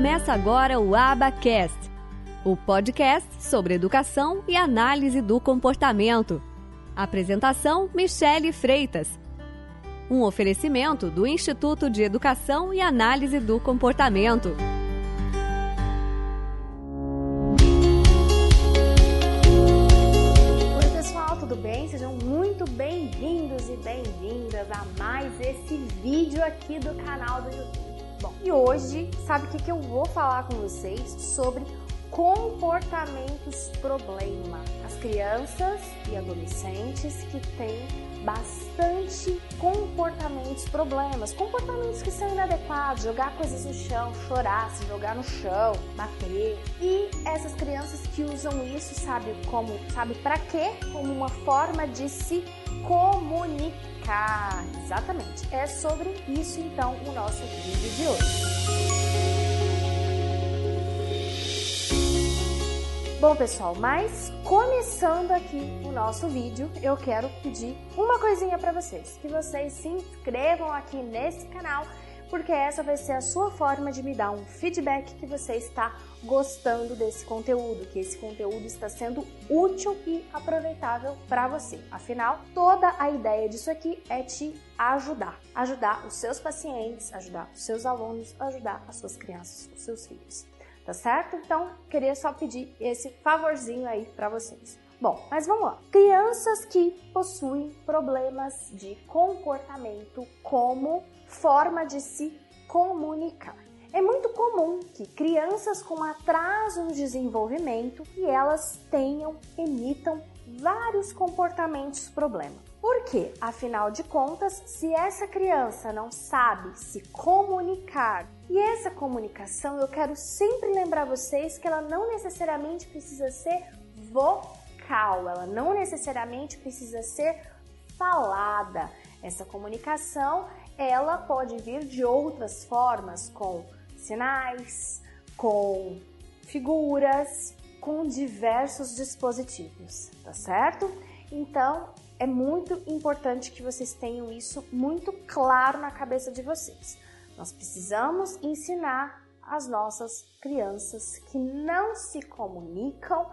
Começa agora o Abacast, o podcast sobre educação e análise do comportamento. Apresentação: Michele Freitas. Um oferecimento do Instituto de Educação e Análise do Comportamento. Oi, pessoal, tudo bem? Sejam muito bem-vindos e bem-vindas a mais esse vídeo aqui do canal do YouTube. Bom, e hoje, sabe o que, que eu vou falar com vocês sobre comportamentos problema. As crianças e adolescentes que têm bastante comportamentos problemas, comportamentos que são inadequados, jogar coisas no chão, chorar, se jogar no chão, bater. E essas crianças que usam isso, sabe como, sabe para quê? Como uma forma de se comunicar Exatamente. É sobre isso então o nosso vídeo de hoje. Bom, pessoal, mas começando aqui o nosso vídeo, eu quero pedir uma coisinha para vocês, que vocês se inscrevam aqui nesse canal porque essa vai ser a sua forma de me dar um feedback que você está gostando desse conteúdo, que esse conteúdo está sendo útil e aproveitável para você. Afinal, toda a ideia disso aqui é te ajudar, ajudar os seus pacientes, ajudar os seus alunos, ajudar as suas crianças, os seus filhos. Tá certo? Então, queria só pedir esse favorzinho aí para vocês. Bom, mas vamos lá. Crianças que possuem problemas de comportamento como forma de se comunicar. É muito comum que crianças com atraso no desenvolvimento e elas tenham, emitam vários comportamentos problema. Por quê? Afinal de contas, se essa criança não sabe se comunicar, e essa comunicação eu quero sempre lembrar vocês que ela não necessariamente precisa ser vocal, ela não necessariamente precisa ser falada. Essa comunicação ela pode vir de outras formas, com sinais, com figuras, com diversos dispositivos, tá certo? Então, é muito importante que vocês tenham isso muito claro na cabeça de vocês. Nós precisamos ensinar as nossas crianças que não se comunicam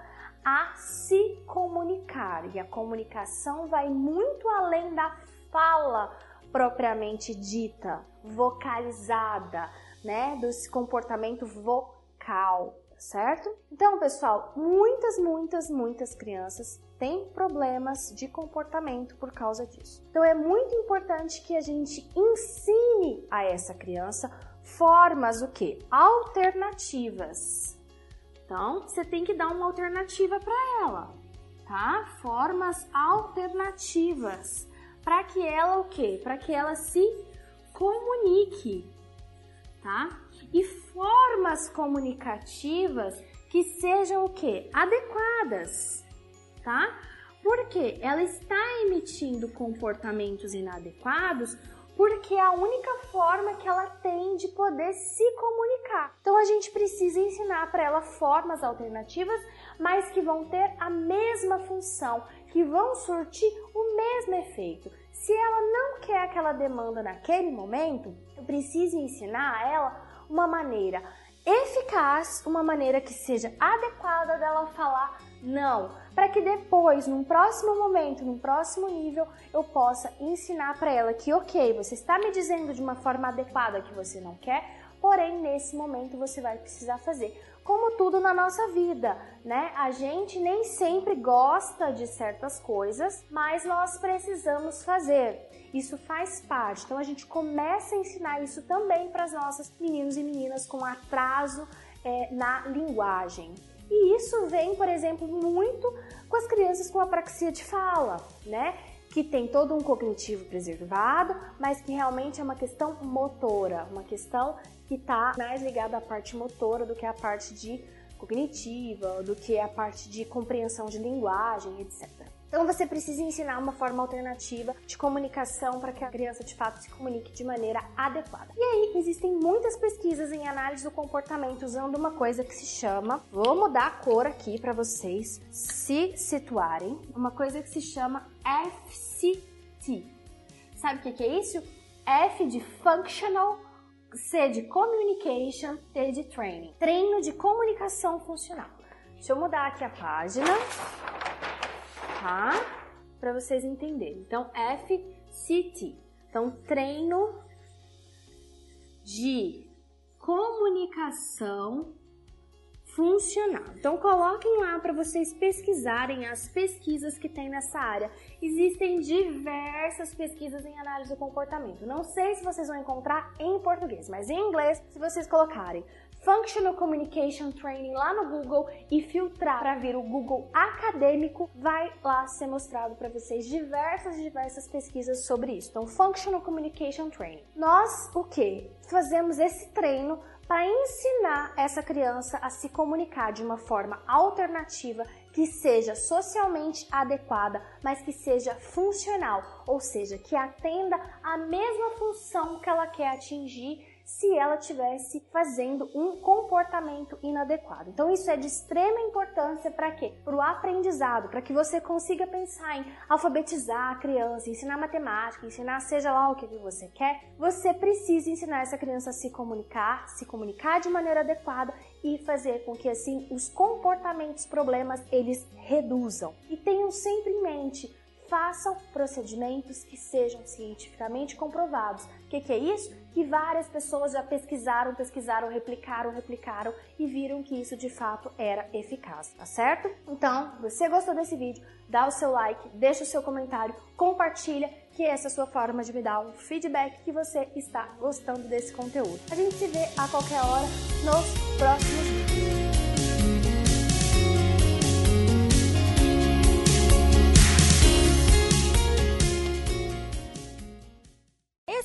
a se comunicar. E a comunicação vai muito além da fala propriamente dita, vocalizada, né, desse comportamento vocal, certo? Então, pessoal, muitas, muitas, muitas crianças têm problemas de comportamento por causa disso. Então, é muito importante que a gente ensine a essa criança formas o que? Alternativas. Então, você tem que dar uma alternativa para ela, tá? Formas alternativas para que ela o quê? Para que ela se comunique, tá? E formas comunicativas que sejam o quê? Adequadas, tá? Porque ela está emitindo comportamentos inadequados porque é a única forma que ela tem de poder se comunicar. Então a gente precisa ensinar para ela formas alternativas, mas que vão ter a mesma função, que vão surtir o mesmo efeito. Se ela não quer aquela demanda naquele momento, eu preciso ensinar a ela uma maneira eficaz, uma maneira que seja adequada dela falar não, para que depois, num próximo momento, num próximo nível, eu possa ensinar para ela que, ok, você está me dizendo de uma forma adequada que você não quer, porém nesse momento você vai precisar fazer. Como tudo na nossa vida, né? A gente nem sempre gosta de certas coisas, mas nós precisamos fazer. Isso faz parte. Então a gente começa a ensinar isso também para as nossas meninos e meninas com atraso é, na linguagem. E isso vem, por exemplo, muito com as crianças com apraxia de fala, né? Que tem todo um cognitivo preservado, mas que realmente é uma questão motora, uma questão que está mais ligada à parte motora do que à parte de cognitiva, do que à parte de compreensão de linguagem, etc. Então você precisa ensinar uma forma alternativa de comunicação para que a criança de fato se comunique de maneira adequada. E aí existem muitas pesquisas em análise do comportamento usando uma coisa que se chama, vou mudar a cor aqui para vocês se situarem, uma coisa que se chama FCT. Sabe o que é isso? F de functional C de Communication, T de Training. Treino de comunicação funcional. Deixa eu mudar aqui a página, tá? Para vocês entenderem. Então, FCT. Então, treino de comunicação funcional. Então coloquem lá para vocês pesquisarem as pesquisas que tem nessa área. Existem diversas pesquisas em análise do comportamento. Não sei se vocês vão encontrar em português, mas em inglês, se vocês colocarem Functional Communication Training lá no Google e filtrar para vir o Google acadêmico, vai lá ser mostrado para vocês diversas diversas pesquisas sobre isso. Então, Functional Communication Training. Nós o que? Fazemos esse treino para ensinar essa criança a se comunicar de uma forma alternativa que seja socialmente adequada, mas que seja funcional, ou seja, que atenda a mesma função que ela quer atingir se ela tivesse fazendo um comportamento inadequado. Então isso é de extrema importância para quê? Para o aprendizado, para que você consiga pensar em alfabetizar a criança, ensinar matemática, ensinar seja lá o que você quer. Você precisa ensinar essa criança a se comunicar, se comunicar de maneira adequada e fazer com que assim os comportamentos problemas eles reduzam. E tenham sempre em mente façam procedimentos que sejam cientificamente comprovados. O que, que, é isso? Que várias pessoas já pesquisaram, pesquisaram, replicaram, replicaram e viram que isso de fato era eficaz, tá certo? Então, você gostou desse vídeo, dá o seu like, deixa o seu comentário, compartilha, que essa é a sua forma de me dar um feedback que você está gostando desse conteúdo. A gente se vê a qualquer hora nos próximos vídeos.